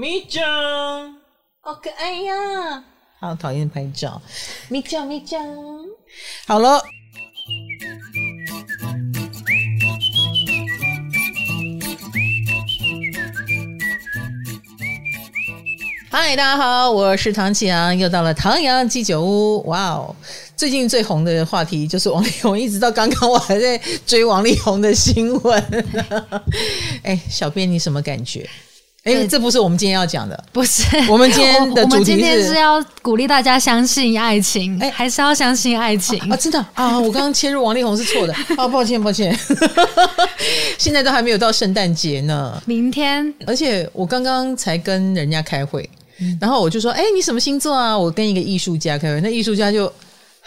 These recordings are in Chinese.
咪酱，好可爱呀！好讨厌拍照，咪酱咪酱，好了。嗨，大家好，我是唐启阳，又到了唐阳鸡酒屋。哇哦，最近最红的话题就是王力宏，一直到刚刚我还在追王力宏的新闻。哎，小编你什么感觉？哎，这不是我们今天要讲的，不是。我们今天的主题是，我们今天是要鼓励大家相信爱情，哎，还是要相信爱情啊？真的啊，我刚刚切入王力宏是错的 啊，抱歉抱歉。现在都还没有到圣诞节呢，明天。而且我刚刚才跟人家开会。然后我就说：“哎，你什么星座啊？”我跟一个艺术家开会，那艺术家就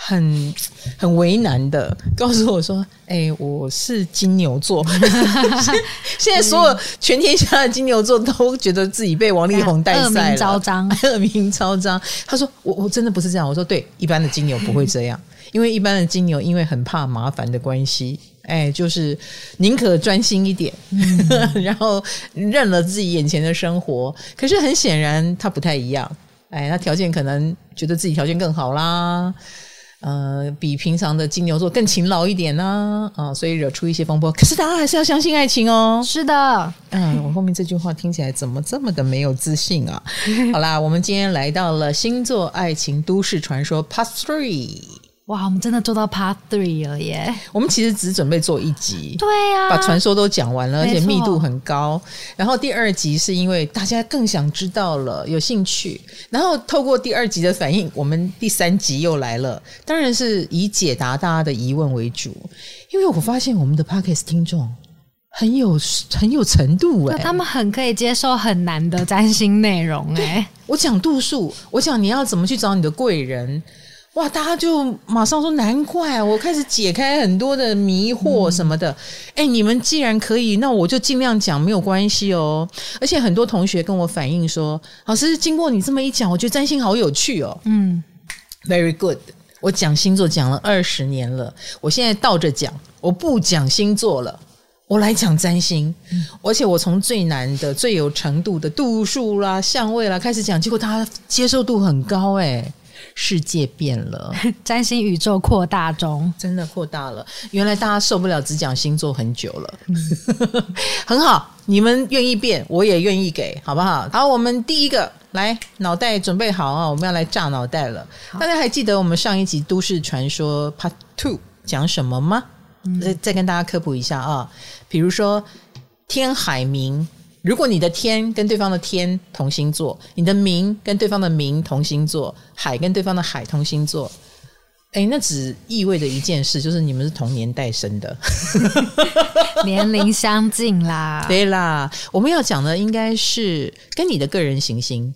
很很为难的告诉我说：“哎，我是金牛座。”现在所有全天下的金牛座都觉得自己被王力宏带赛了，恶名昭彰，恶名昭彰。他说：“我我真的不是这样。”我说：“对，一般的金牛不会这样，因为一般的金牛因为很怕麻烦的关系。”哎，就是宁可专心一点，嗯、然后认了自己眼前的生活。可是很显然，他不太一样。哎，他条件可能觉得自己条件更好啦，呃，比平常的金牛座更勤劳一点呢，啊、呃，所以惹出一些风波。可是大家还是要相信爱情哦。是的，嗯，我后面这句话听起来怎么这么的没有自信啊？好啦，我们今天来到了星座爱情都市传说 Part Three。哇，我们真的做到 Part Three 了耶！我们其实只准备做一集，对呀、啊，把传说都讲完了，而且密度很高。然后第二集是因为大家更想知道了，有兴趣。然后透过第二集的反应，我们第三集又来了，当然是以解答大家的疑问为主。因为我发现我们的 Podcast 听众很有很有程度哎，他们很可以接受很难的占星内容哎。我讲度数，我讲你要怎么去找你的贵人。哇！大家就马上说，难怪我开始解开很多的迷惑什么的。哎、嗯，你们既然可以，那我就尽量讲，没有关系哦。而且很多同学跟我反映说，老师经过你这么一讲，我觉得占星好有趣哦。嗯，Very good。我讲星座讲了二十年了，我现在倒着讲，我不讲星座了，我来讲占星。嗯、而且我从最难的、最有程度的度数啦、相位啦开始讲，结果大家接受度很高哎。世界变了，占星宇宙扩大中，真的扩大了。原来大家受不了只讲星座很久了，嗯、很好，你们愿意变，我也愿意给，好不好？好，我们第一个来，脑袋准备好啊，我们要来炸脑袋了。大家还记得我们上一集都市传说 Part Two 讲什么吗？嗯、再再跟大家科普一下啊，比如说天海冥。如果你的天跟对方的天同星座，你的名跟对方的名同星座，海跟对方的海同星座，诶，那只意味着一件事，就是你们是同年代生的，年龄相近啦。对啦，我们要讲的应该是跟你的个人行星，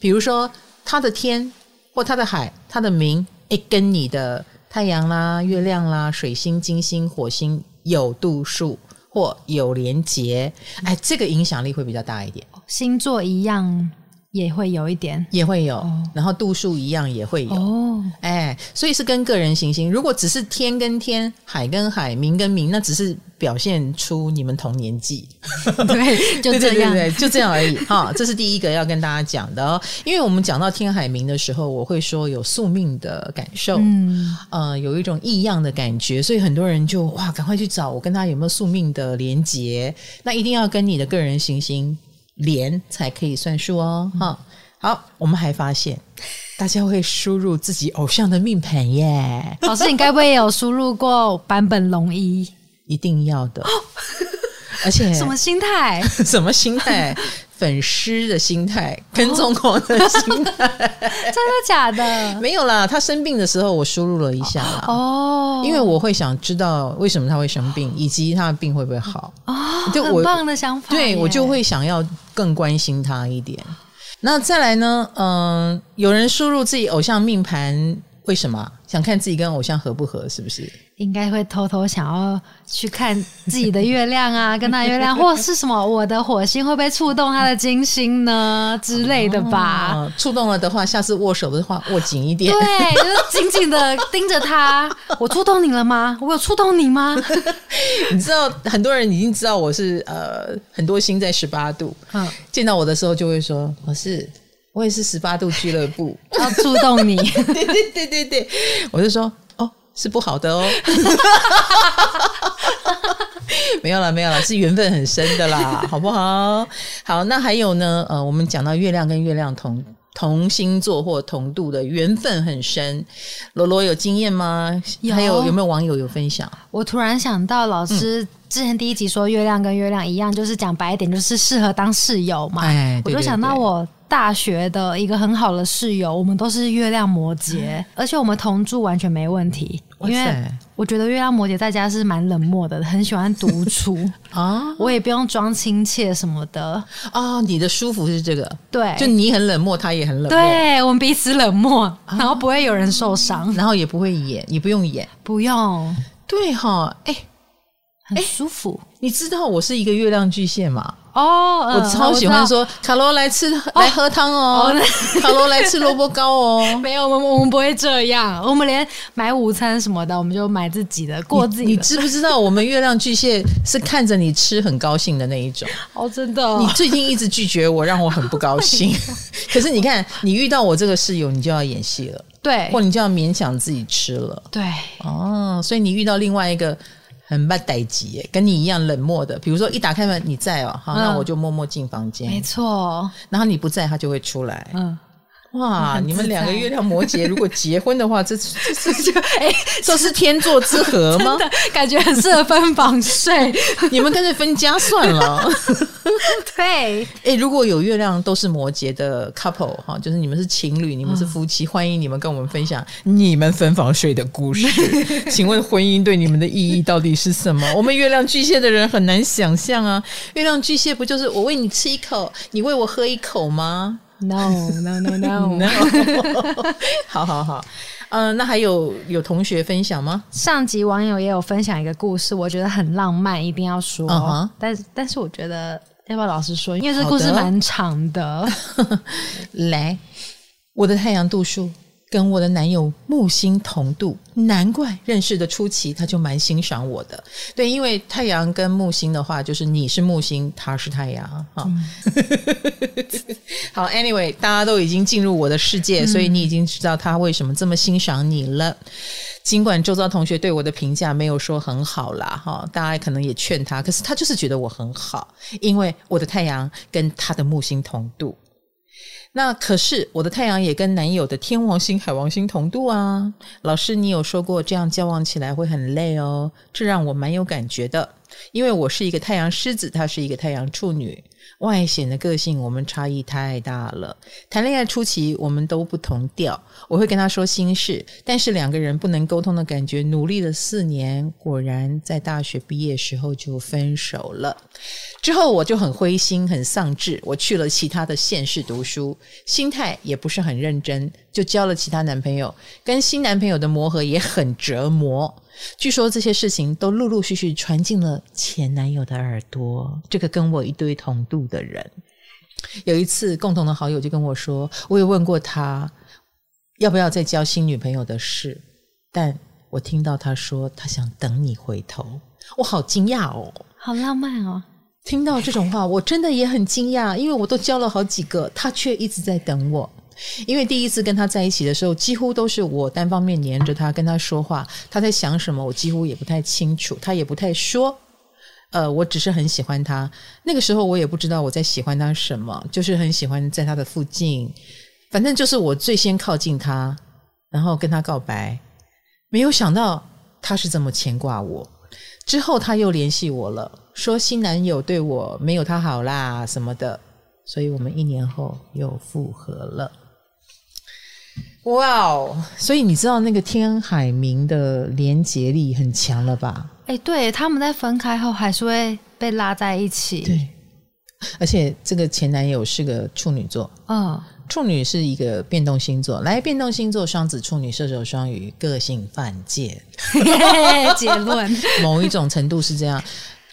比如说他的天或他的海，他的冥，诶，跟你的太阳啦、月亮啦、水星、金星、火星有度数。或有连结，哎，这个影响力会比较大一点。星座一样。也会有一点，也会有，哦、然后度数一样也会有，哦，哎，所以是跟个人行星。如果只是天跟天，海跟海，明跟明，那只是表现出你们同年纪，对，就这样，对对对对，就这样而已。哈，这是第一个要跟大家讲的哦。因为我们讲到天海明的时候，我会说有宿命的感受，嗯，呃，有一种异样的感觉，所以很多人就哇，赶快去找我跟他有没有宿命的连结。那一定要跟你的个人行星。连才可以算数哦，哈、嗯，好，我们还发现大家会输入自己偶像的命盘耶。老师，你该不会有输入过坂本龙一？一定要的，而且 什么心态？什么心态？粉丝的心态，跟踪狂的心态，真的假的？没有啦，他生病的时候我输入了一下啦。哦，因为我会想知道为什么他会生病，以及他的病会不会好。哦，就我很棒的想法。对，我就会想要更关心他一点。那再来呢？嗯、有人输入自己偶像命盘为什么？想看自己跟偶像合不合？是不是？应该会偷偷想要去看自己的月亮啊，跟他月亮，或是什么？我的火星会不会触动他的金星呢之类的吧？哦、触动了的话，下次握手的话握紧一点，对，就是紧紧的 盯着他。我触动你了吗？我有触动你吗？你知道，很多人已经知道我是呃很多星在十八度，嗯，见到我的时候就会说我是我也是十八度 俱乐部，要触动你，对对对对对，我就说哦。是不好的哦，没有了，没有了，是缘分很深的啦，好不好？好，那还有呢？呃，我们讲到月亮跟月亮同同星座或同度的缘分很深，罗罗有经验吗？有还有有没有网友有分享？我突然想到，老师之前第一集说月亮跟月亮一样，就是讲白一点，就是适合当室友嘛。哎，对对对，我就想到我。大学的一个很好的室友，我们都是月亮摩羯，而且我们同住完全没问题。因为我觉得月亮摩羯在家是蛮冷漠的，很喜欢独处 啊。我也不用装亲切什么的啊。你的舒服是这个，对，就你很冷漠，他也很冷漠，对，我们彼此冷漠，然后不会有人受伤，然后也不会演，你不用演，不用，对哈，哎，很舒服。你知道我是一个月亮巨蟹吗？哦，我超喜欢说卡罗来吃来喝汤哦，卡罗来吃萝卜糕哦。没有，我们我们不会这样，我们连买午餐什么的，我们就买自己的，过自己。你知不知道，我们月亮巨蟹是看着你吃很高兴的那一种？哦，真的。你最近一直拒绝我，让我很不高兴。可是你看，你遇到我这个室友，你就要演戏了，对，或你就要勉强自己吃了，对。哦，所以你遇到另外一个。很不待急，跟你一样冷漠的。比如说，一打开门你在哦，好，那我就默默进房间。没错，然后你不在，他就会出来。嗯。哇，你们两个月亮摩羯如果结婚的话，这这这 就哎，这是天作之合吗？感觉很适合分房睡，你们干脆分家算了。对，哎，如果有月亮都是摩羯的 couple 哈，就是你们是情侣，你们是夫妻，欢迎你们跟我们分享你们分房睡的故事。请问婚姻对你们的意义到底是什么？我们月亮巨蟹的人很难想象啊，月亮巨蟹不就是我喂你吃一口，你喂我喝一口吗？No no no no no，好好好，嗯、呃，那还有有同学分享吗？上集网友也有分享一个故事，我觉得很浪漫，一定要说。Uh huh. 但但是我觉得要不要老实说？因为这故事蛮长的。的 来，我的太阳度数。跟我的男友木星同度，难怪认识的初期他就蛮欣赏我的。对，因为太阳跟木星的话，就是你是木星，他是太阳。哈，嗯、好，Anyway，大家都已经进入我的世界，所以你已经知道他为什么这么欣赏你了。嗯、尽管周遭同学对我的评价没有说很好啦，哈，大家可能也劝他，可是他就是觉得我很好，因为我的太阳跟他的木星同度。那可是我的太阳也跟男友的天王星、海王星同度啊！老师，你有说过这样交往起来会很累哦，这让我蛮有感觉的，因为我是一个太阳狮子，他是一个太阳处女。外显的个性，我们差异太大了。谈恋爱初期，我们都不同调。我会跟他说心事，但是两个人不能沟通的感觉，努力了四年，果然在大学毕业时候就分手了。之后我就很灰心，很丧志。我去了其他的县市读书，心态也不是很认真，就交了其他男朋友。跟新男朋友的磨合也很折磨。据说这些事情都陆陆续续传进了前男友的耳朵。这个跟我一堆同度的人，有一次共同的好友就跟我说，我也问过他要不要再交新女朋友的事，但我听到他说他想等你回头，我好惊讶哦，好浪漫哦！听到这种话，我真的也很惊讶，因为我都交了好几个，他却一直在等我。因为第一次跟他在一起的时候，几乎都是我单方面黏着他，跟他说话，他在想什么，我几乎也不太清楚，他也不太说。呃，我只是很喜欢他，那个时候我也不知道我在喜欢他什么，就是很喜欢在他的附近，反正就是我最先靠近他，然后跟他告白。没有想到他是这么牵挂我，之后他又联系我了，说新男友对我没有他好啦什么的，所以我们一年后又复合了。哇哦！所以你知道那个天海明的连结力很强了吧？哎，对，他们在分开后还是会被拉在一起。对，而且这个前男友是个处女座，嗯，处女是一个变动星座，来变动星座双子、处女、射手、双鱼，个性犯贱。结论，某一种程度是这样，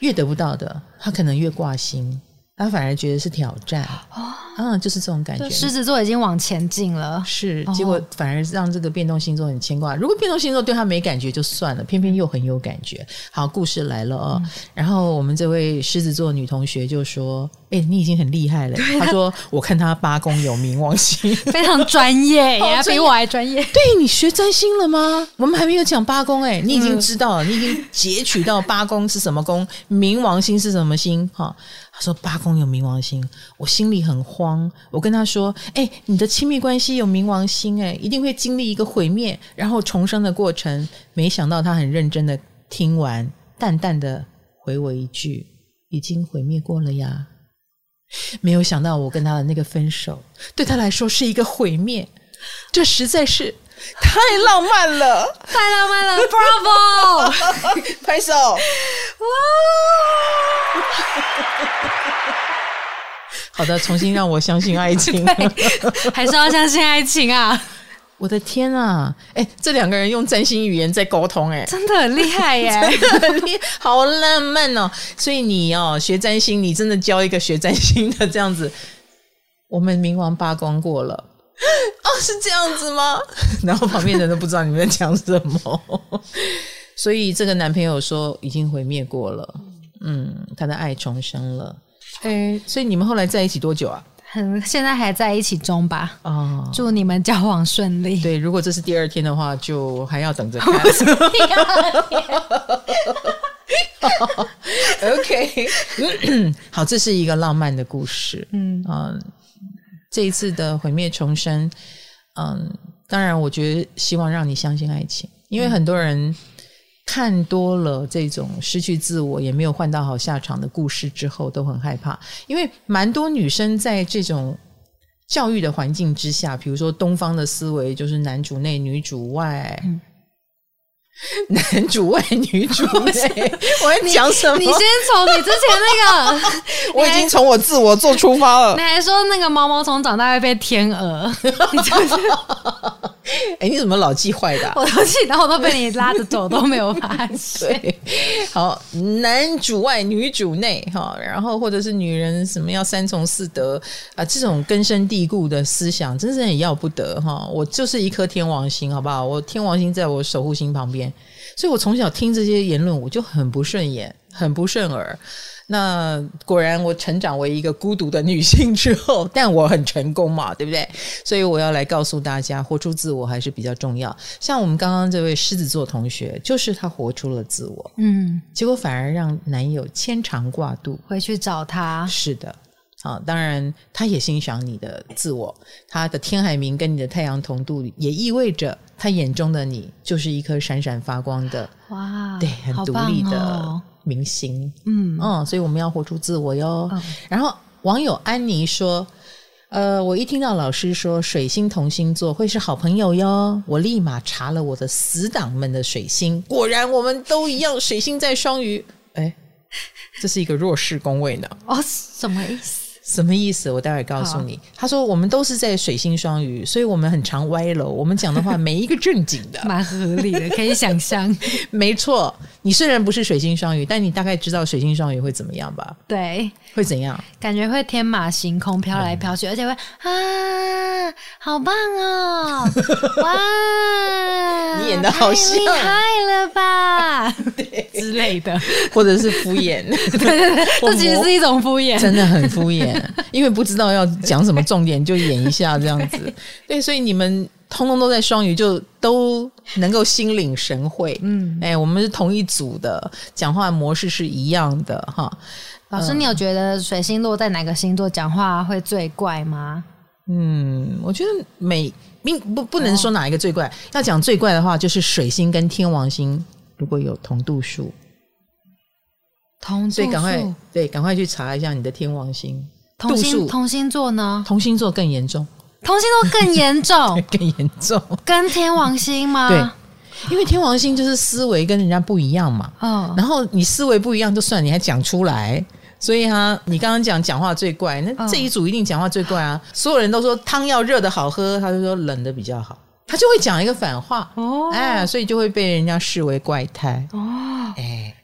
越得不到的，他可能越挂心。他反而觉得是挑战，哦、嗯，就是这种感觉。狮子座已经往前进了，是，结果反而让这个变动星座很牵挂。如果变动星座对他没感觉就算了，偏偏又很有感觉。好，故事来了哦。嗯、然后我们这位狮子座女同学就说：“哎、欸，你已经很厉害了。啊”她说：“我看他八宫有冥王星，非常专业，也比我还专业。对，你学占星了吗？我们还没有讲八宫，哎，你已经知道了，嗯、你已经截取到八宫是什么宫，冥王星是什么星？哈。”他说八宫有冥王星，我心里很慌。我跟他说：“哎、欸，你的亲密关系有冥王星、欸，哎，一定会经历一个毁灭，然后重生的过程。”没想到他很认真的听完，淡淡的回我一句：“已经毁灭过了呀。”没有想到我跟他的那个分手，对他来说是一个毁灭，这实在是太浪漫了，太浪漫了，Bravo！拍手，哇！好的，重新让我相信爱情，还是要相信爱情啊！我的天啊，哎，这两个人用占星语言在沟通，哎，真的很厉害耶，真的很厉害，好浪漫哦！所以你哦，学占星，你真的教一个学占星的这样子，我们冥王八宫过了 哦，是这样子吗？然后旁边人都不知道你们在讲什么，所以这个男朋友说已经毁灭过了。嗯，他的爱重生了，哎，所以你们后来在一起多久啊？嗯，现在还在一起中吧。哦，祝你们交往顺利。对，如果这是第二天的话，就还要等着 看。OK，好，这是一个浪漫的故事。嗯嗯，这一次的毁灭重生，嗯，当然，我觉得希望让你相信爱情，因为很多人。看多了这种失去自我也没有换到好下场的故事之后，都很害怕，因为蛮多女生在这种教育的环境之下，比如说东方的思维就是男主内女主外。嗯男主外女主内，我在讲什么？你，你先从你之前那个，我已经从我自我做出发了。你还说那个毛毛虫长大会被天鹅？哎，你怎么老记坏的啊？我都记然后都被你拉着走，都没有发现。好，男主外女主内哈，然后或者是女人什么要三从四德啊，这种根深蒂固的思想，真是很要不得哈。我就是一颗天王星，好不好？我天王星在我守护星旁边。所以我从小听这些言论，我就很不顺眼，很不顺耳。那果然，我成长为一个孤独的女性之后，但我很成功嘛，对不对？所以我要来告诉大家，活出自我还是比较重要。像我们刚刚这位狮子座同学，就是他活出了自我，嗯，结果反而让男友牵肠挂肚，回去找他。是的。啊，当然，他也欣赏你的自我。他的天海明跟你的太阳同度，也意味着他眼中的你就是一颗闪闪发光的哇，对，很独立的明星。哦、嗯嗯，所以我们要活出自我哟。哦、然后网友安妮说：“呃，我一听到老师说水星同星座会是好朋友哟，我立马查了我的死党们的水星，果然我们都一样，水星在双鱼。哎，这是一个弱势宫位呢。哦，什么意思？”什么意思？我待会告诉你。他说我们都是在水星双鱼，所以我们很常歪楼。我们讲的话没一个正经的，蛮合理的，可以想象。没错，你虽然不是水星双鱼，但你大概知道水星双鱼会怎么样吧？对，会怎样？感觉会天马行空，飘来飘去，嗯、而且会啊，好棒哦！哇，你演的好像，厉害了吧？对之类的，或者是敷衍。对对对，这其实是一种敷衍，真的很敷衍。因为不知道要讲什么重点，就演一下这样子。对，所以你们通通都在双鱼，就都能够心领神会。嗯，哎，我们是同一组的，讲话模式是一样的哈。老师，你有觉得水星落在哪个星座讲话会最怪吗？嗯，我觉得每并不不能说哪一个最怪，哦、要讲最怪的话，就是水星跟天王星如果有同度数，同度数，所以赶快对，赶快去查一下你的天王星。同星同星座呢？同星座更严重，同星座更严重，更严重，跟天王星吗？对，因为天王星就是思维跟人家不一样嘛。嗯，然后你思维不一样就算，你还讲出来，所以哈，你刚刚讲讲话最怪，那这一组一定讲话最怪啊！所有人都说汤要热的好喝，他就说冷的比较好，他就会讲一个反话。哦，哎，所以就会被人家视为怪胎。哦，哎，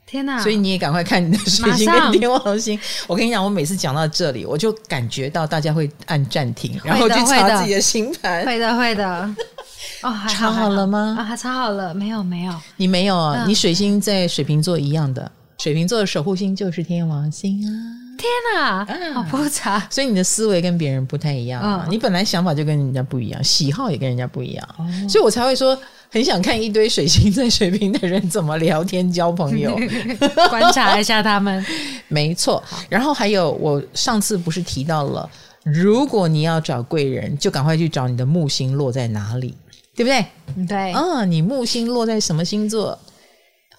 天哪！所以你也赶快看你的水星跟天王星。我跟你讲，我每次讲到这里，我就感觉到大家会按暂停，然后去查自己的星盘，会的，会的。哦，查好了吗？啊，查好了，没有，没有，你没有啊？你水星在水瓶座一样的。水瓶座的守护星就是天王星啊！天哪，好复杂，所以你的思维跟别人不太一样啊！你本来想法就跟人家不一样，喜好也跟人家不一样，所以我才会说很想看一堆水星在水瓶的人怎么聊天交朋友，观察一下他们。没错，然后还有我上次不是提到了，如果你要找贵人，就赶快去找你的木星落在哪里，对不对？对，嗯，你木星落在什么星座？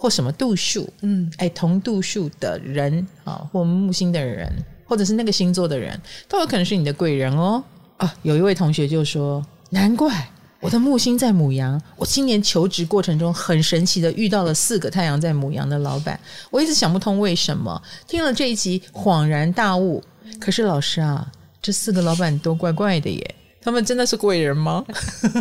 或什么度数，嗯，哎，同度数的人啊，或木星的人，或者是那个星座的人，都有可能是你的贵人哦。啊，有一位同学就说：“难怪我的木星在母羊，我今年求职过程中很神奇的遇到了四个太阳在母羊的老板，我一直想不通为什么。听了这一集，恍然大悟。可是老师啊，这四个老板都怪怪的耶。”他们真的是贵人吗？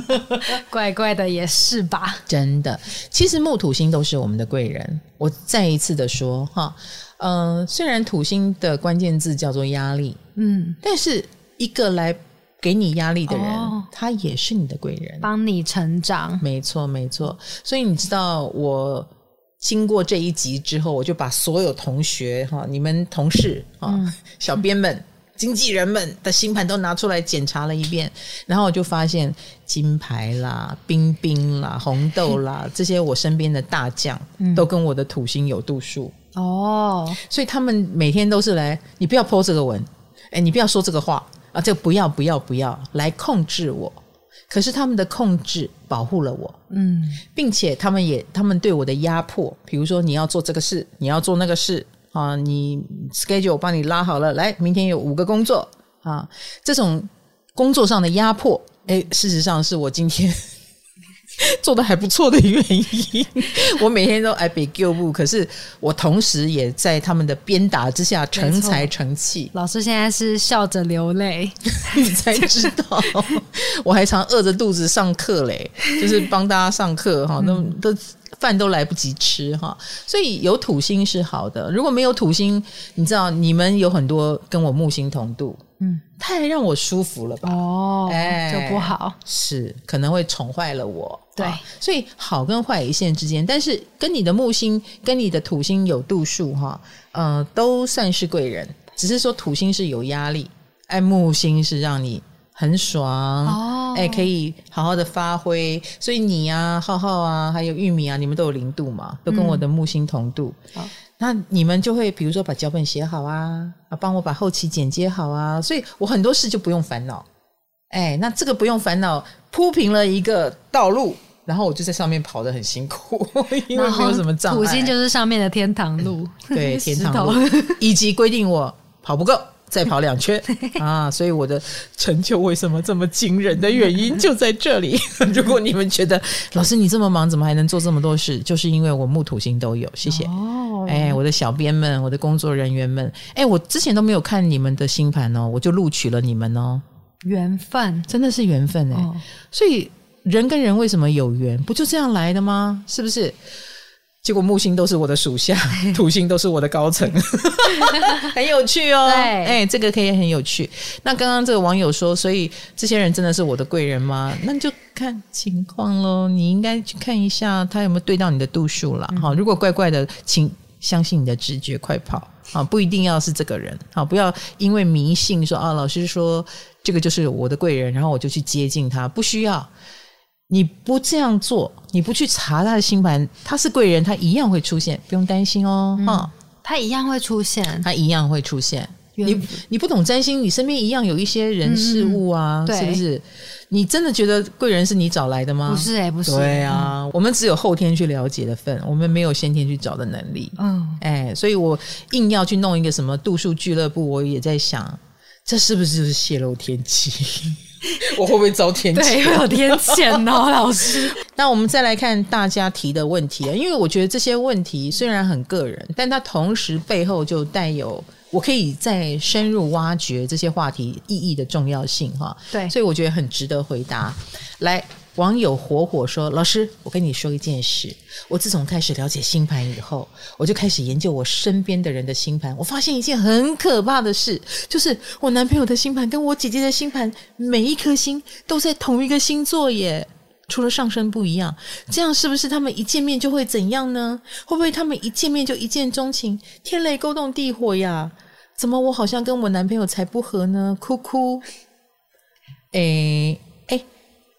怪怪的也是吧。真的，其实木土星都是我们的贵人。我再一次的说哈，嗯、呃，虽然土星的关键字叫做压力，嗯，但是一个来给你压力的人，哦、他也是你的贵人，帮你成长。没错，没错。所以你知道，我经过这一集之后，我就把所有同学哈，你们同事啊，嗯、小编们。经纪人们的星盘都拿出来检查了一遍，然后我就发现金牌啦、冰冰啦、红豆啦 这些我身边的大将，都跟我的土星有度数哦，所以他们每天都是来，你不要 po 这个文，哎，你不要说这个话啊，这不要不要不要来控制我。可是他们的控制保护了我，嗯，并且他们也他们对我的压迫，比如说你要做这个事，你要做那个事。啊，你 schedule 我帮你拉好了，来，明天有五个工作啊，这种工作上的压迫，哎，事实上是我今天 做的还不错的原因。我每天都爱被救步，可是我同时也在他们的鞭打之下成才成器。老师现在是笑着流泪，你 才知道，我还常饿着肚子上课嘞，就是帮大家上课哈，都都。饭都来不及吃哈，所以有土星是好的。如果没有土星，你知道你们有很多跟我木星同度，嗯，太让我舒服了吧？哦，哎，就不好，是可能会宠坏了我。对，所以好跟坏一线之间，但是跟你的木星跟你的土星有度数哈，呃，都算是贵人。只是说土星是有压力，哎，木星是让你很爽哦。哎、欸，可以好好的发挥，所以你啊，浩浩啊，还有玉米啊，你们都有零度嘛，都跟我的木星同度。那你们就会比如说把脚本写好啊，啊，帮我把后期剪接好啊，所以我很多事就不用烦恼。哎、欸，那这个不用烦恼，铺平了一个道路，然后我就在上面跑得很辛苦，因为没有什么障碍。土星就是上面的天堂路，对，天堂路，以及规定我跑不够。再跑两圈 啊！所以我的成就为什么这么惊人的原因就在这里。如果你们觉得老师你这么忙，怎么还能做这么多事？就是因为我木土星都有。谢谢哦，哎，我的小编们，我的工作人员们，哎，我之前都没有看你们的星盘哦，我就录取了你们哦。缘分真的是缘分哎，哦、所以人跟人为什么有缘？不就这样来的吗？是不是？结果木星都是我的属下，土星都是我的高层，很有趣哦。对，哎，这个可以很有趣。那刚刚这个网友说，所以这些人真的是我的贵人吗？那你就看情况喽。你应该去看一下他有没有对到你的度数了。好，如果怪怪的，请相信你的直觉，快跑啊！不一定要是这个人，好，不要因为迷信说啊，老师说这个就是我的贵人，然后我就去接近他，不需要。你不这样做，你不去查他的星盘，他是贵人，他一样会出现，不用担心哦。哈、嗯，他一样会出现，他一样会出现。你你不懂占星，你身边一样有一些人事物啊，嗯、是不是？你真的觉得贵人是你找来的吗？不是哎、欸，不是。对啊，嗯、我们只有后天去了解的份，我们没有先天去找的能力。嗯，哎，所以我硬要去弄一个什么度数俱乐部，我也在想，这是不是就是泄露天机？我会不会遭天谴？对，会有天谴哦，老师。那我们再来看大家提的问题啊，因为我觉得这些问题虽然很个人，但它同时背后就带有我可以再深入挖掘这些话题意义的重要性哈。对，所以我觉得很值得回答。来，网友火火说：“老师，我跟你说一件事，我自从开始了解星盘以后，我就开始研究我身边的人的星盘。我发现一件很可怕的事，就是我男朋友的星盘跟我姐姐的星盘，每一颗星都在同一个星座耶。”除了上升不一样，这样是不是他们一见面就会怎样呢？会不会他们一见面就一见钟情，天雷勾动地火呀？怎么我好像跟我男朋友才不合呢？哭哭。诶诶，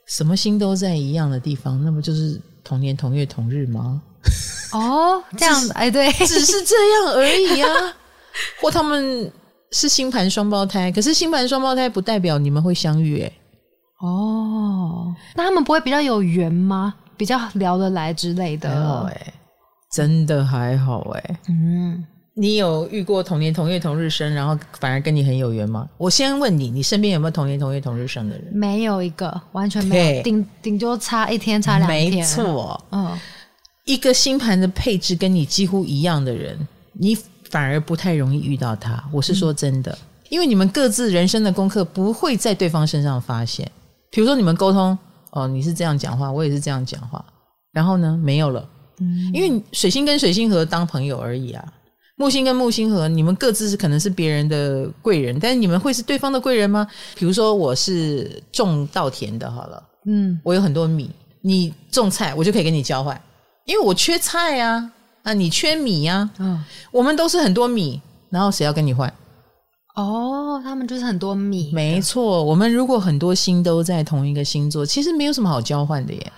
什么星都在一样的地方，那不就是同年同月同日吗？哦，这样子，哎，对，只是这样而已啊。或他们是星盘双胞胎，可是星盘双胞胎不代表你们会相遇，哎哦，那他们不会比较有缘吗？比较聊得来之类的？哎，真的还好哎。嗯，你有遇过同年同月同日生，然后反而跟你很有缘吗？我先问你，你身边有没有同年同月同日生的人？没有一个，完全没有，顶顶多差一天，差两天。没错，嗯，一个星盘的配置跟你几乎一样的人，你反而不太容易遇到他。我是说真的，嗯，因为你们各自人生的功课不会在对方身上发现。比如说你们沟通哦，你是这样讲话，我也是这样讲话，然后呢，没有了，嗯，因为水星跟水星合当朋友而已啊，木星跟木星合，你们各自是可能是别人的贵人，但是你们会是对方的贵人吗？比如说我是种稻田的，好了，嗯，我有很多米，你种菜，我就可以跟你交换，因为我缺菜呀，啊，你缺米呀，嗯，我们都是很多米，然后谁要跟你换？哦，他们就是很多米。没错，我们如果很多星都在同一个星座，其实没有什么好交换的耶。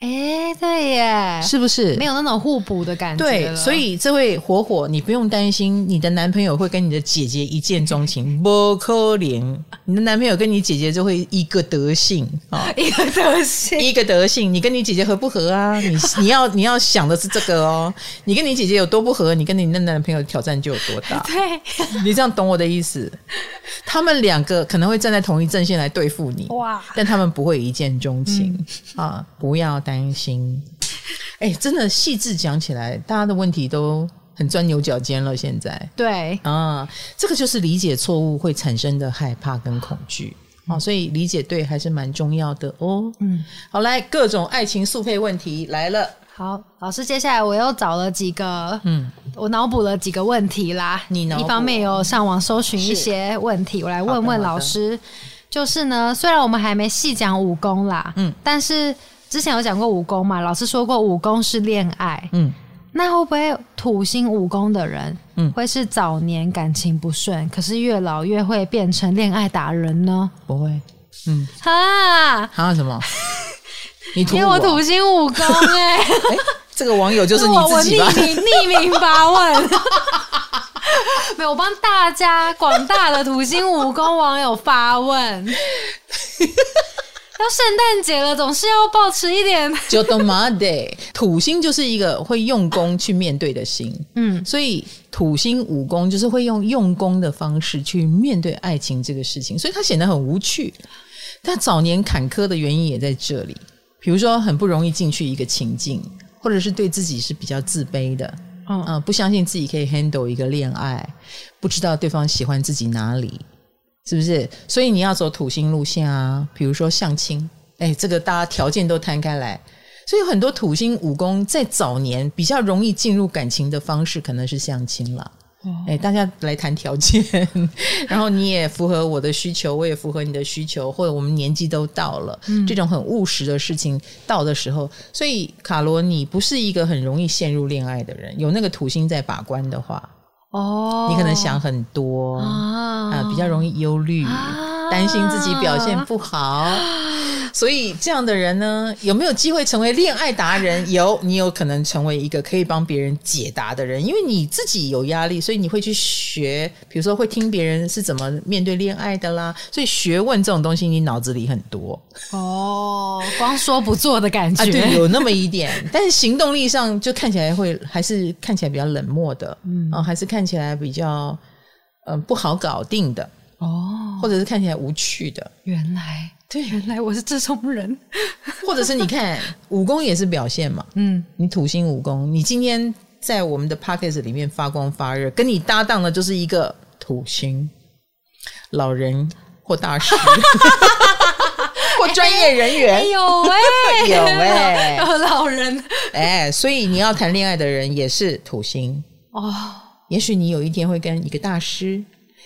哎，对耶，是不是没有那种互补的感觉？对，所以这位火火，你不用担心你的男朋友会跟你的姐姐一见钟情，不可怜。你的男朋友跟你姐姐就会一个德性啊，一个德性，一个德性。你跟你姐姐合不合啊？你你要你要想的是这个哦。你跟你姐姐有多不合，你跟你那男朋友挑战就有多大。对，你这样懂我的意思？他们两个可能会站在同一阵线来对付你，哇！但他们不会一见钟情、嗯、啊，不要。担心，哎，真的细致讲起来，大家的问题都很钻牛角尖了。现在，对啊，这个就是理解错误会产生的害怕跟恐惧啊，嗯、所以理解对还是蛮重要的哦。嗯，好，来各种爱情速配问题来了。好，老师，接下来我又找了几个，嗯，我脑补了几个问题啦。你呢一方面有上网搜寻一些问题，我来问问老师。就是呢，虽然我们还没细讲武功啦，嗯，但是。之前有讲过武功嘛？老师说过武功是恋爱，嗯，那会不会土星武功的人，嗯，会是早年感情不顺，可是越老越会变成恋爱达人呢？不会，嗯，哈，哈什么？你因为我土星武功哎、欸，这个网友就是你自己吧？我匿名匿名发问，没有，我帮大家广大的土星武功网友发问。要圣诞节了，总是要保持一点。就都嘛的，土星就是一个会用功去面对的心，嗯，所以土星五宫就是会用用功的方式去面对爱情这个事情，所以它显得很无趣。但早年坎坷的原因也在这里，比如说很不容易进去一个情境，或者是对自己是比较自卑的，嗯、呃，不相信自己可以 handle 一个恋爱，不知道对方喜欢自己哪里。是不是？所以你要走土星路线啊，比如说相亲，哎，这个大家条件都摊开来，所以很多土星五宫在早年比较容易进入感情的方式，可能是相亲了。哎、哦，大家来谈条件，然后你也符合我的需求，我也符合你的需求，或者我们年纪都到了，嗯、这种很务实的事情到的时候，所以卡罗，你不是一个很容易陷入恋爱的人，有那个土星在把关的话。哦，你可能想很多啊、呃，比较容易忧虑，啊、担心自己表现不好，啊、所以这样的人呢，有没有机会成为恋爱达人？有，你有可能成为一个可以帮别人解答的人，因为你自己有压力，所以你会去学，比如说会听别人是怎么面对恋爱的啦。所以学问这种东西，你脑子里很多。哦，光说不做的感觉，啊、对，有那么一点，但是行动力上就看起来会还是看起来比较冷漠的，嗯，哦，还是看。看起来比较嗯、呃、不好搞定的哦，或者是看起来无趣的。原来对，原来我是这种人，或者是你看武功也是表现嘛，嗯，你土星武功，你今天在我们的 Podcast 里面发光发热，跟你搭档的就是一个土星老人或大师。或专业人员、欸、有哎、欸，有哎、欸，有老人。哎、欸，所以你要谈恋爱的人也是土星。哦。也许你有一天会跟一个大师、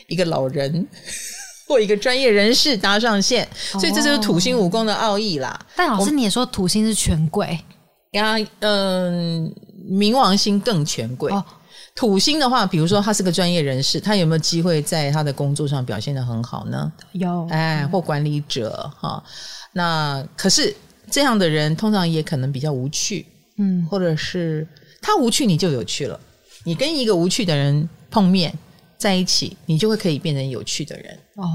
一个老人 或一个专业人士搭上线，哦、所以这就是土星武功的奥义啦。但老师，你也说土星是权贵呀？嗯、呃，冥王星更权贵。哦土星的话，比如说他是个专业人士，他有没有机会在他的工作上表现的很好呢？有，哎，或管理者哈。那可是这样的人通常也可能比较无趣，嗯，或者是他无趣，你就有趣了。你跟一个无趣的人碰面在一起，你就会可以变成有趣的人哦。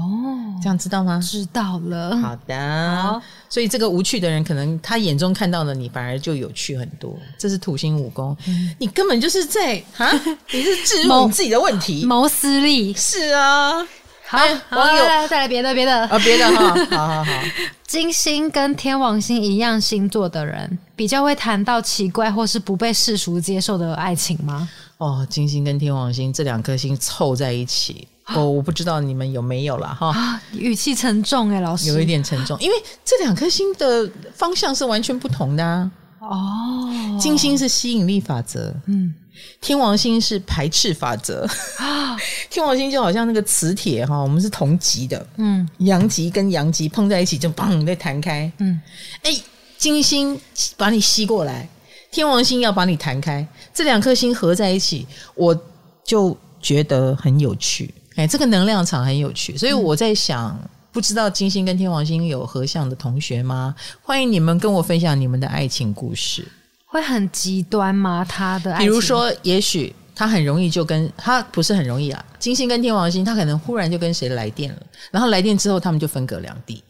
这样知道吗？知道了。好的。好，所以这个无趣的人，可能他眼中看到的你，反而就有趣很多。这是土星武功，嗯、你根本就是在 啊，你是置入你自己的问题，谋私利。是啊。好，好，再来再来别的别的啊，别的哈。好好好。金星跟天王星一样星座的人，比较会谈到奇怪或是不被世俗接受的爱情吗？哦，金星跟天王星这两颗星凑在一起，哦，我不知道你们有没有啦哈。啊，语气沉重哎，老师，有一点沉重，因为这两颗星的方向是完全不同的啊。哦，金星是吸引力法则，嗯，天王星是排斥法则啊。天王星就好像那个磁铁哈，我们是同极的，嗯，阳极跟阳极碰在一起就砰被弹开，嗯，哎，金星把你吸过来。天王星要把你弹开，这两颗星合在一起，我就觉得很有趣。哎，这个能量场很有趣，所以我在想，嗯、不知道金星跟天王星有合相的同学吗？欢迎你们跟我分享你们的爱情故事。会很极端吗？他的爱情，比如说，也许他很容易就跟他不是很容易啊。金星跟天王星，他可能忽然就跟谁来电了，然后来电之后，他们就分隔两地。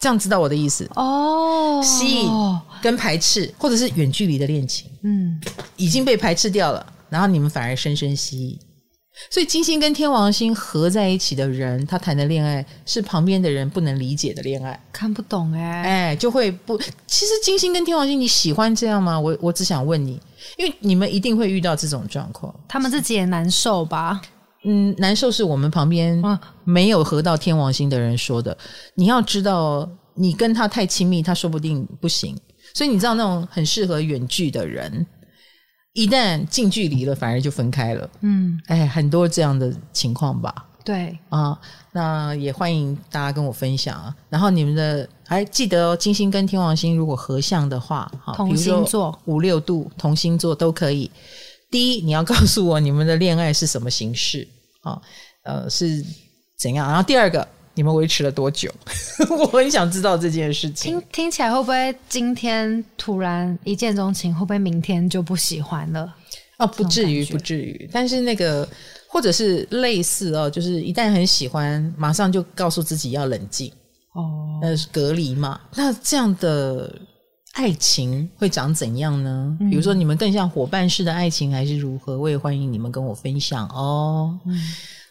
这样知道我的意思哦，吸引跟排斥，或者是远距离的恋情，嗯，已经被排斥掉了，然后你们反而深深吸引。所以金星跟天王星合在一起的人，他谈的恋爱是旁边的人不能理解的恋爱，看不懂哎，哎，就会不。其实金星跟天王星，你喜欢这样吗？我我只想问你，因为你们一定会遇到这种状况，他们自己也难受吧？嗯，难受是我们旁边没有合到天王星的人说的。你要知道，你跟他太亲密，他说不定不行。所以你知道，那种很适合远距的人，一旦近距离了，反而就分开了。嗯，哎，很多这样的情况吧。对啊，那也欢迎大家跟我分享啊。然后你们的还记得哦，金星跟天王星如果合相的话，同星座五六度同星座都可以。第一，你要告诉我你们的恋爱是什么形式啊？呃，是怎样？然后第二个，你们维持了多久？我很想知道这件事情。听听起来会不会今天突然一见钟情，会不会明天就不喜欢了？哦，不至于，不至于。但是那个，或者是类似哦，就是一旦很喜欢，马上就告诉自己要冷静哦，呃，隔离嘛。那这样的。爱情会长怎样呢？比如说，你们更像伙伴式的爱情，还是如何？我也欢迎你们跟我分享哦。嗯、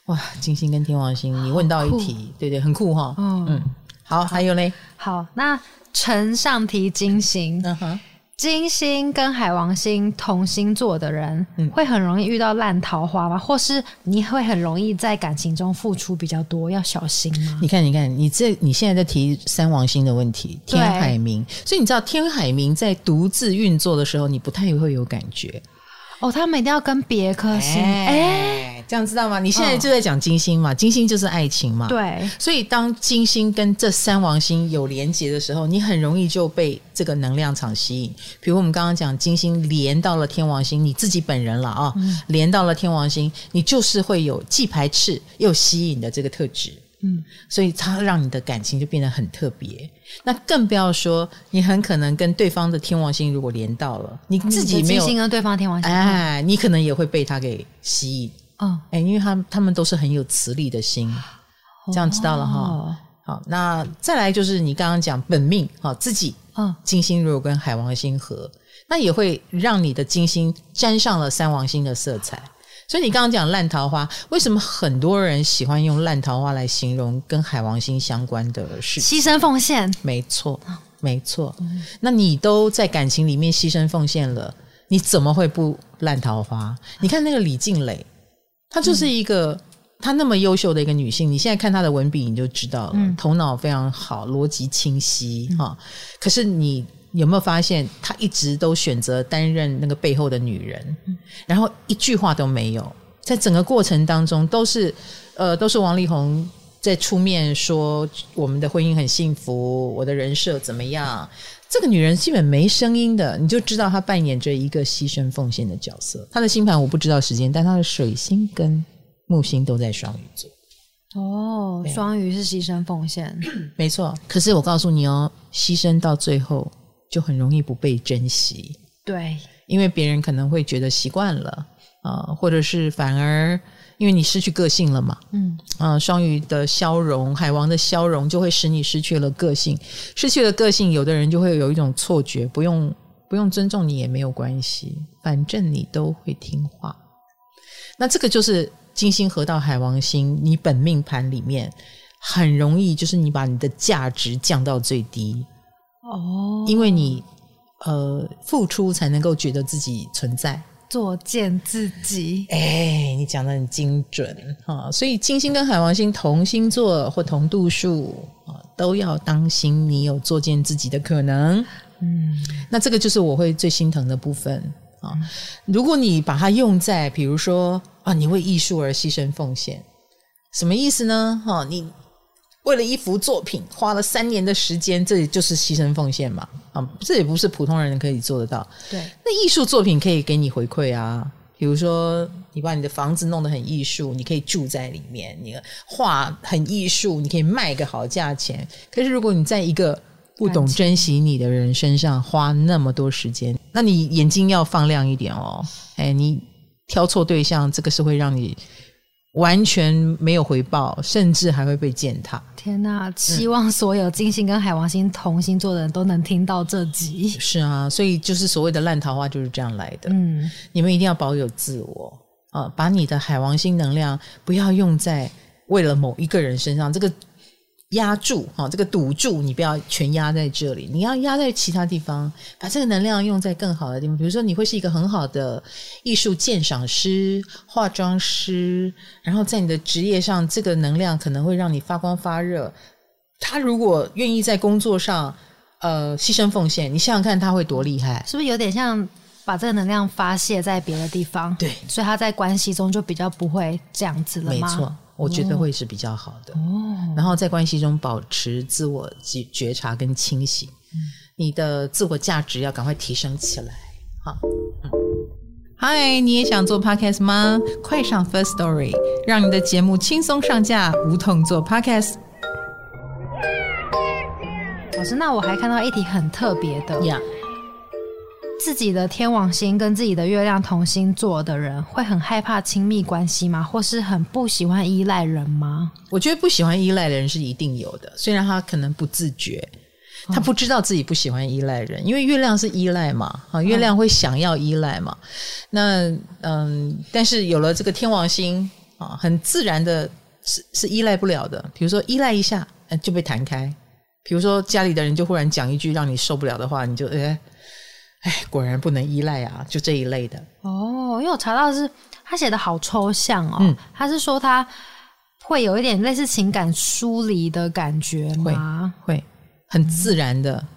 哇，金星跟天王星，你问到一题，对对，很酷哈。嗯嗯，好，还有嘞。好，那呈上提金星。嗯哼。金星跟海王星同星座的人，会很容易遇到烂桃花吗？或是你会很容易在感情中付出比较多，要小心吗？你看，你看，你这你现在在提三王星的问题，天海明，所以你知道天海明在独自运作的时候，你不太会有感觉。哦，他们一定要跟别颗星，哎，这样知道吗？你现在就在讲金星嘛，哦、金星就是爱情嘛，对。所以当金星跟这三王星有连结的时候，你很容易就被这个能量场吸引。比如我们刚刚讲金星连到了天王星，你自己本人了啊、连到了天王星，你就是会有既排斥又吸引的这个特质。嗯，所以它让你的感情就变得很特别。那更不要说，你很可能跟对方的天王星如果连到了，你自己没有金星跟对方的天王星，哎，你可能也会被他给吸引。嗯，哎，因为他他们都是很有磁力的心，这样知道了哈。哦、好，那再来就是你刚刚讲本命哈，自己啊，金星如果跟海王星合，那也会让你的金星沾上了三王星的色彩。所以你刚刚讲烂桃花，为什么很多人喜欢用烂桃花来形容跟海王星相关的事情？牺牲奉献，没错，没错。嗯、那你都在感情里面牺牲奉献了，你怎么会不烂桃花？你看那个李静蕾，她就是一个。嗯她那么优秀的一个女性，你现在看她的文笔，你就知道了，嗯、头脑非常好，逻辑清晰哈、嗯。可是你有没有发现，她一直都选择担任那个背后的女人，嗯、然后一句话都没有，在整个过程当中都是呃，都是王力宏在出面说我们的婚姻很幸福，我的人设怎么样？这个女人基本没声音的，你就知道她扮演着一个牺牲奉献的角色。她的星盘我不知道时间，但她的水星跟木星都在双鱼座，哦，双鱼是牺牲奉献，没错。可是我告诉你哦，牺牲到最后就很容易不被珍惜，对，因为别人可能会觉得习惯了啊、呃，或者是反而因为你失去个性了嘛，嗯。啊、呃，双鱼的消融，海王的消融就会使你失去了个性，失去了个性，有的人就会有一种错觉，不用不用尊重你也没有关系，反正你都会听话，那这个就是。金星合到海王星，你本命盘里面很容易，就是你把你的价值降到最低。哦，因为你呃付出才能够觉得自己存在，作践自己。哎，你讲的很精准哈，所以金星跟海王星同星座或同度数啊，都要当心你有作践自己的可能。嗯，那这个就是我会最心疼的部分。啊，如果你把它用在，比如说啊，你为艺术而牺牲奉献，什么意思呢？哈，你为了一幅作品花了三年的时间，这也就是牺牲奉献嘛。啊，这也不是普通人可以做得到。对，那艺术作品可以给你回馈啊，比如说你把你的房子弄得很艺术，你可以住在里面；你的画很艺术，你可以卖个好价钱。可是如果你在一个不懂珍惜你的人身上花那么多时间，那你眼睛要放亮一点哦。哎，你挑错对象，这个是会让你完全没有回报，甚至还会被践踏。天哪！希望所有金星跟海王星同星座的人都能听到这集。是啊，所以就是所谓的烂桃花就是这样来的。嗯，你们一定要保有自我啊，把你的海王星能量不要用在为了某一个人身上。这个。压住哈，这个堵住你不要全压在这里，你要压在其他地方，把这个能量用在更好的地方。比如说，你会是一个很好的艺术鉴赏师、化妆师，然后在你的职业上，这个能量可能会让你发光发热。他如果愿意在工作上呃牺牲奉献，你想想看他会多厉害，是不是有点像把这个能量发泄在别的地方？对，所以他在关系中就比较不会这样子了吗？没错。我觉得会是比较好的，哦，然后在关系中保持自我觉觉察跟清醒，嗯，你的自我价值要赶快提升起来。好，嗯，嗨，你也想做 Podcast 吗？快上 Firstory，让你的节目轻松上架，无痛做 Podcast。老师，那我还看到一题很特别的。Yeah. 自己的天王星跟自己的月亮同星座的人，会很害怕亲密关系吗？或是很不喜欢依赖人吗？我觉得不喜欢依赖的人是一定有的，虽然他可能不自觉，他不知道自己不喜欢依赖人，因为月亮是依赖嘛，啊，月亮会想要依赖嘛。那嗯，但是有了这个天王星啊，很自然的是是依赖不了的。比如说依赖一下，就被弹开。比如说家里的人就忽然讲一句让你受不了的话，你就哎。哎，果然不能依赖啊！就这一类的哦，因为我查到的是他写的好抽象哦，嗯、他是说他会有一点类似情感疏离的感觉吗？会，会很自然的，嗯、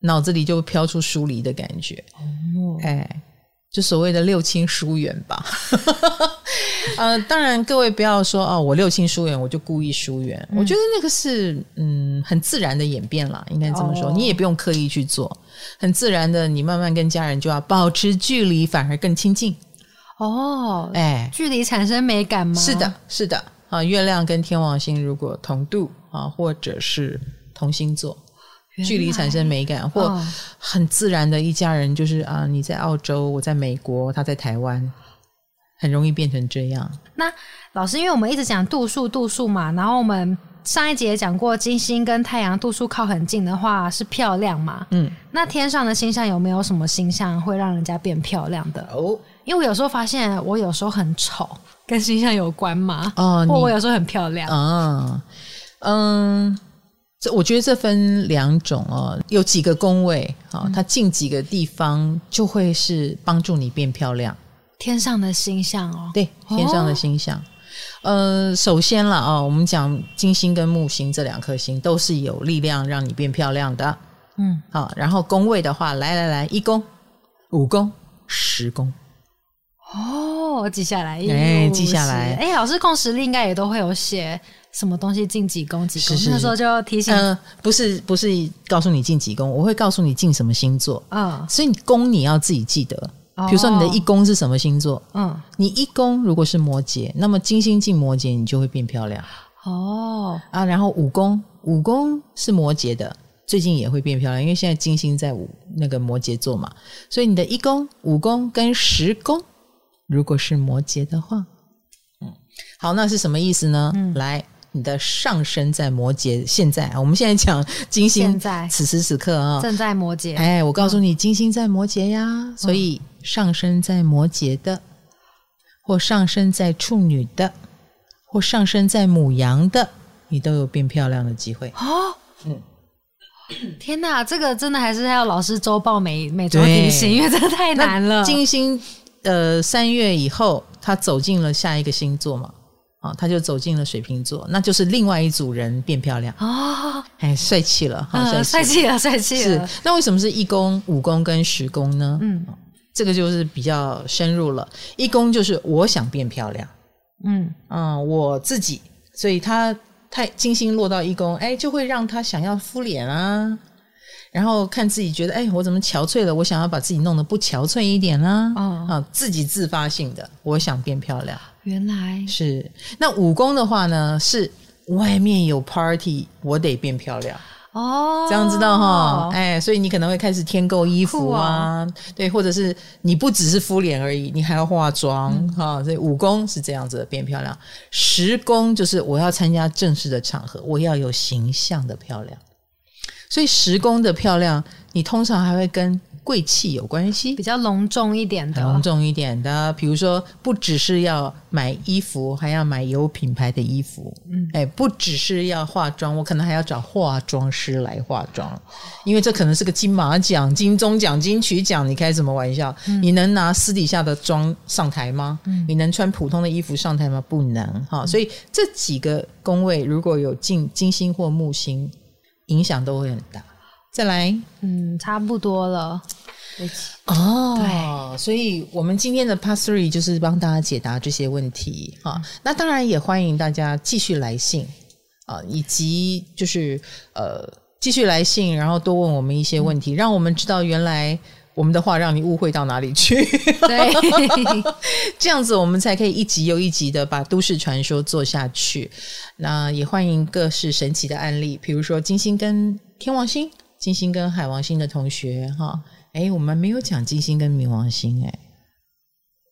脑子里就飘出疏离的感觉。哦，哎，就所谓的六亲疏远吧。呃，当然，各位不要说哦，我六亲疏远，我就故意疏远。嗯、我觉得那个是嗯，很自然的演变啦，应该这么说，哦、你也不用刻意去做。很自然的，你慢慢跟家人就要保持距离，反而更亲近。哦，哎，距离产生美感吗？是的，是的。啊，月亮跟天王星如果同度啊，或者是同星座，距离产生美感，或很自然的一家人，就是啊，你在澳洲，我在美国，他在台湾，很容易变成这样。那老师，因为我们一直讲度数，度数嘛，然后我们。上一节也讲过，金星跟太阳度数靠很近的话是漂亮嘛？嗯，那天上的星象有没有什么星象会让人家变漂亮的？哦，因为我有时候发现我有时候很丑，跟星象有关吗？哦，或我有时候很漂亮？啊，嗯，这我觉得这分两种哦，有几个宫位啊、哦，它进几个地方就会是帮助你变漂亮。天上的星象哦，对，天上的星象。哦、呃，首先了啊、哦，我们讲金星跟木星这两颗星都是有力量让你变漂亮的。嗯，好，然后宫位的话，来来来，一宫、五宫、十宫。哦，我记下来，哎，记下来。哎，老师，共识力应该也都会有写什么东西进几宫几宫，那时候就提醒。嗯、呃，不是不是告诉你进几宫，我会告诉你进什么星座。啊、哦，所以宫你要自己记得。比如说你的一宫是什么星座？嗯，你一宫如果是摩羯，那么金星进摩羯，你就会变漂亮。哦，啊，然后五宫，五宫是摩羯的，最近也会变漂亮，因为现在金星在五那个摩羯座嘛，所以你的一宫、五宫跟十宫，如果是摩羯的话，嗯，好，那是什么意思呢？嗯，来。你的上升在摩羯，现在我们现在讲金星，现在此时此刻啊，正在摩羯。哎，我告诉你，金星在摩羯呀，嗯、所以上升在摩羯的，或上升在处女的，或上升在母羊的，你都有变漂亮的机会。哦，嗯，天哪，这个真的还是要老师周报每每周提醒，因为这个太难了。金星呃，三月以后，它走进了下一个星座嘛。他就走进了水瓶座，那就是另外一组人变漂亮哦，哎，帅气了，好帅气了，帅气了。是，那为什么是一宫、五宫跟十宫呢？嗯，这个就是比较深入了。一宫就是我想变漂亮，嗯嗯，我自己，所以他太金星落到一宫，哎，就会让他想要敷脸啊，然后看自己觉得，哎，我怎么憔悴了？我想要把自己弄得不憔悴一点啊，啊、哦，自己自发性的，我想变漂亮。原来是那武功的话呢，是外面有 party，我得变漂亮哦，这样知道哈？哎，所以你可能会开始添购衣服啊，哦、对，或者是你不只是敷脸而已，你还要化妆哈、嗯。所以武功是这样子的变漂亮，十功就是我要参加正式的场合，我要有形象的漂亮，所以十功的漂亮，你通常还会跟。贵气有关系，比较隆重一点的，隆重一点的，比如说不只是要买衣服，还要买有品牌的衣服。嗯，哎，不只是要化妆，我可能还要找化妆师来化妆，因为这可能是个金马奖、金钟奖、金曲奖，你开什么玩笑？嗯，你能拿私底下的妆上台吗？嗯，你能穿普通的衣服上台吗？不能哈。所以这几个宫位如果有进金星或木星，影响都会很大。再来，嗯，差不多了。哦，对，所以我们今天的 Part Three 就是帮大家解答这些问题。那当然也欢迎大家继续来信啊，以及就是呃继续来信，然后多问我们一些问题，嗯、让我们知道原来我们的话让你误会到哪里去。对，这样子我们才可以一集又一集的把都市传说做下去。那也欢迎各式神奇的案例，比如说金星跟天王星。金星跟海王星的同学哈，哎，我们没有讲金星跟冥王星哎，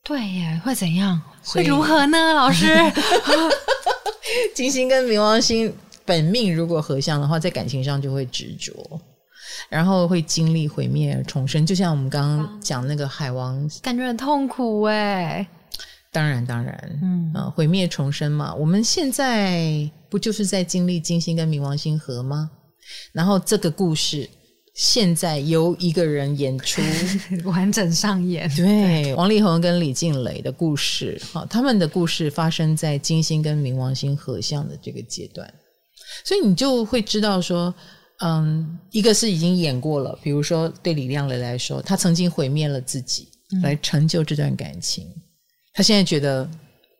对耶，会怎样？会如何呢？老师，金星跟冥王星本命如果合相的话，在感情上就会执着，然后会经历毁灭而重生，就像我们刚刚讲那个海王，感觉很痛苦哎。当然，当然，嗯，呃，毁灭重生嘛，我们现在不就是在经历金星跟冥王星合吗？然后这个故事现在由一个人演出。完整上演，对，王力宏跟李静蕾的故事，好，他们的故事发生在金星跟冥王星合相的这个阶段，所以你就会知道说，嗯，一个是已经演过了，比如说对李靓蕾来说，他曾经毁灭了自己来成就这段感情，嗯，他现在觉得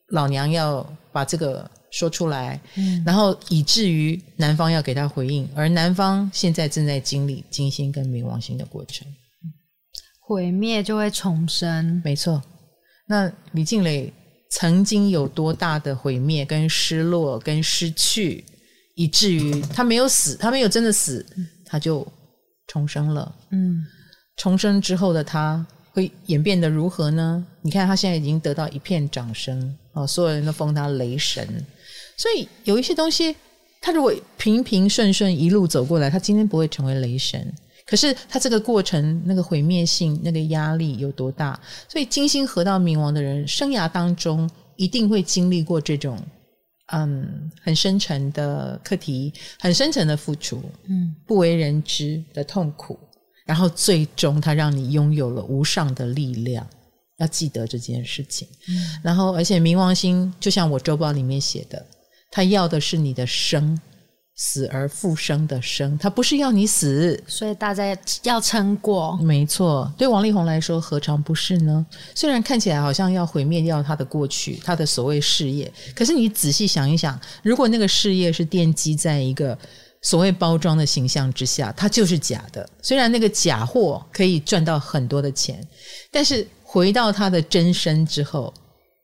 老娘要把这个。说出来，嗯，然后以至于男方要给他回应，而男方现在正在经历金星跟冥王星的过程，毁灭就会重生，没错。那李静蕾曾经有多大的毁灭、跟失落、跟失去，以至于他没有死，他没有真的死，他就重生了。嗯，重生之后的他会演变得如何呢？你看他现在已经得到一片掌声哦，所有人都封他雷神。所以有一些东西，他如果平平顺顺一路走过来，他今天不会成为雷神。可是他这个过程那个毁灭性、那个压力有多大？所以金星合到冥王的人，生涯当中一定会经历过这种嗯，很深沉的课题，很深沉的付出，嗯，不为人知的痛苦，然后最终他让你拥有了无上的力量，要记得这件事情。嗯，然后而且冥王星就像我周报里面写的，他要的是你的生。死而复生的生，他不是要你死，所以大家要撑过。没错，对王力宏来说，何尝不是呢？虽然看起来好像要毁灭掉他的过去，他的所谓事业，可是你仔细想一想，如果那个事业是奠基在一个所谓包装的形象之下，它就是假的。虽然那个假货可以赚到很多的钱，但是回到他的真身之后，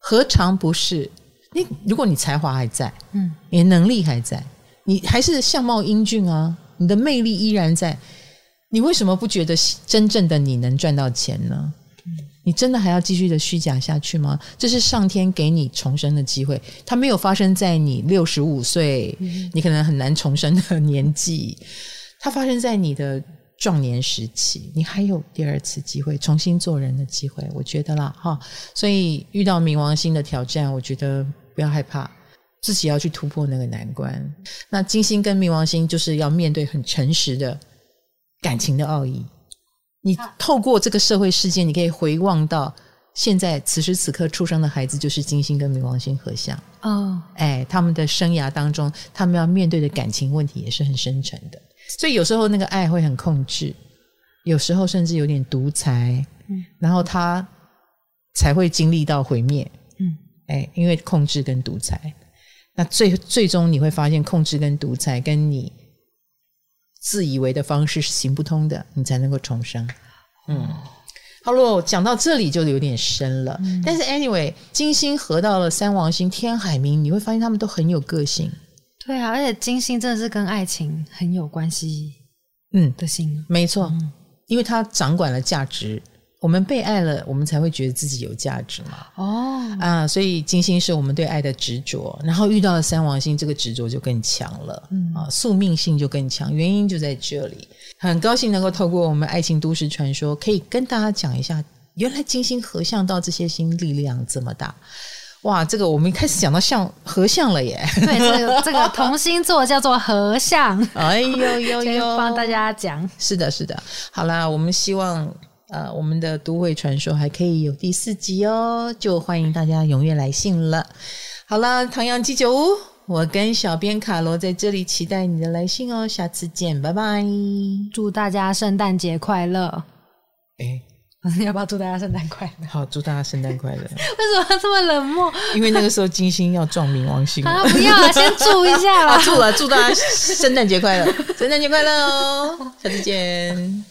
何尝不是？你如果你才华还在，嗯，你的能力还在。你还是相貌英俊啊，你的魅力依然在，你为什么不觉得真正的你能赚到钱呢？你真的还要继续的虚假下去吗？这是上天给你重生的机会，它没有发生在你六十五岁，你可能很难重生的年纪，它发生在你的壮年时期，你还有第二次机会，重新做人的机会，我觉得啦，哈，所以遇到冥王星的挑战，我觉得不要害怕。自己要去突破那个难关。那金星跟冥王星就是要面对很诚实的感情的奥义。你透过这个社会事件，你可以回望到现在此时此刻出生的孩子，就是金星跟冥王星合相。哦，哎，他们的生涯当中，他们要面对的感情问题也是很深沉的。所以有时候那个爱会很控制，有时候甚至有点独裁。嗯，然后他才会经历到毁灭。嗯，哎，因为控制跟独裁。那最最终你会发现，控制跟独裁跟你自以为的方式是行不通的，你才能够重生。嗯，好了，讲到这里就有点深了。嗯、但是 anyway，金星合到了三王星天海明，你会发现他们都很有个性。对啊，而且金星真的是跟爱情很有关系。嗯，的星，没错，嗯、因为它掌管了价值。我们被爱了，我们才会觉得自己有价值嘛。哦，啊，所以金星是我们对爱的执着，然后遇到了三王星，这个执着就更强了。嗯，啊，宿命性就更强，原因就在这里。很高兴能够透过我们爱情都市传说，可以跟大家讲一下，原来金星合相到这些星力量这么大。哇，这个我们一开始讲到像合相了耶。对，这个这个同星座叫做合相。哎呦呦 呦，帮大家讲。是的，是的。好啦，我们希望。呃，我们的都会传说还可以有第四集哦，就欢迎大家踊跃来信了。好了，唐阳鸡酒屋，我跟小编卡罗在这里期待你的来信哦，下次见，拜拜！祝大家圣诞节快乐！哎，要不要祝大家圣诞快乐？好，祝大家圣诞快乐！为什么这么冷漠？因为那个时候金星要撞冥王星啊！不要了，先祝一下 啦！祝了，祝大家圣诞节快乐，圣诞节快乐哦！下次见。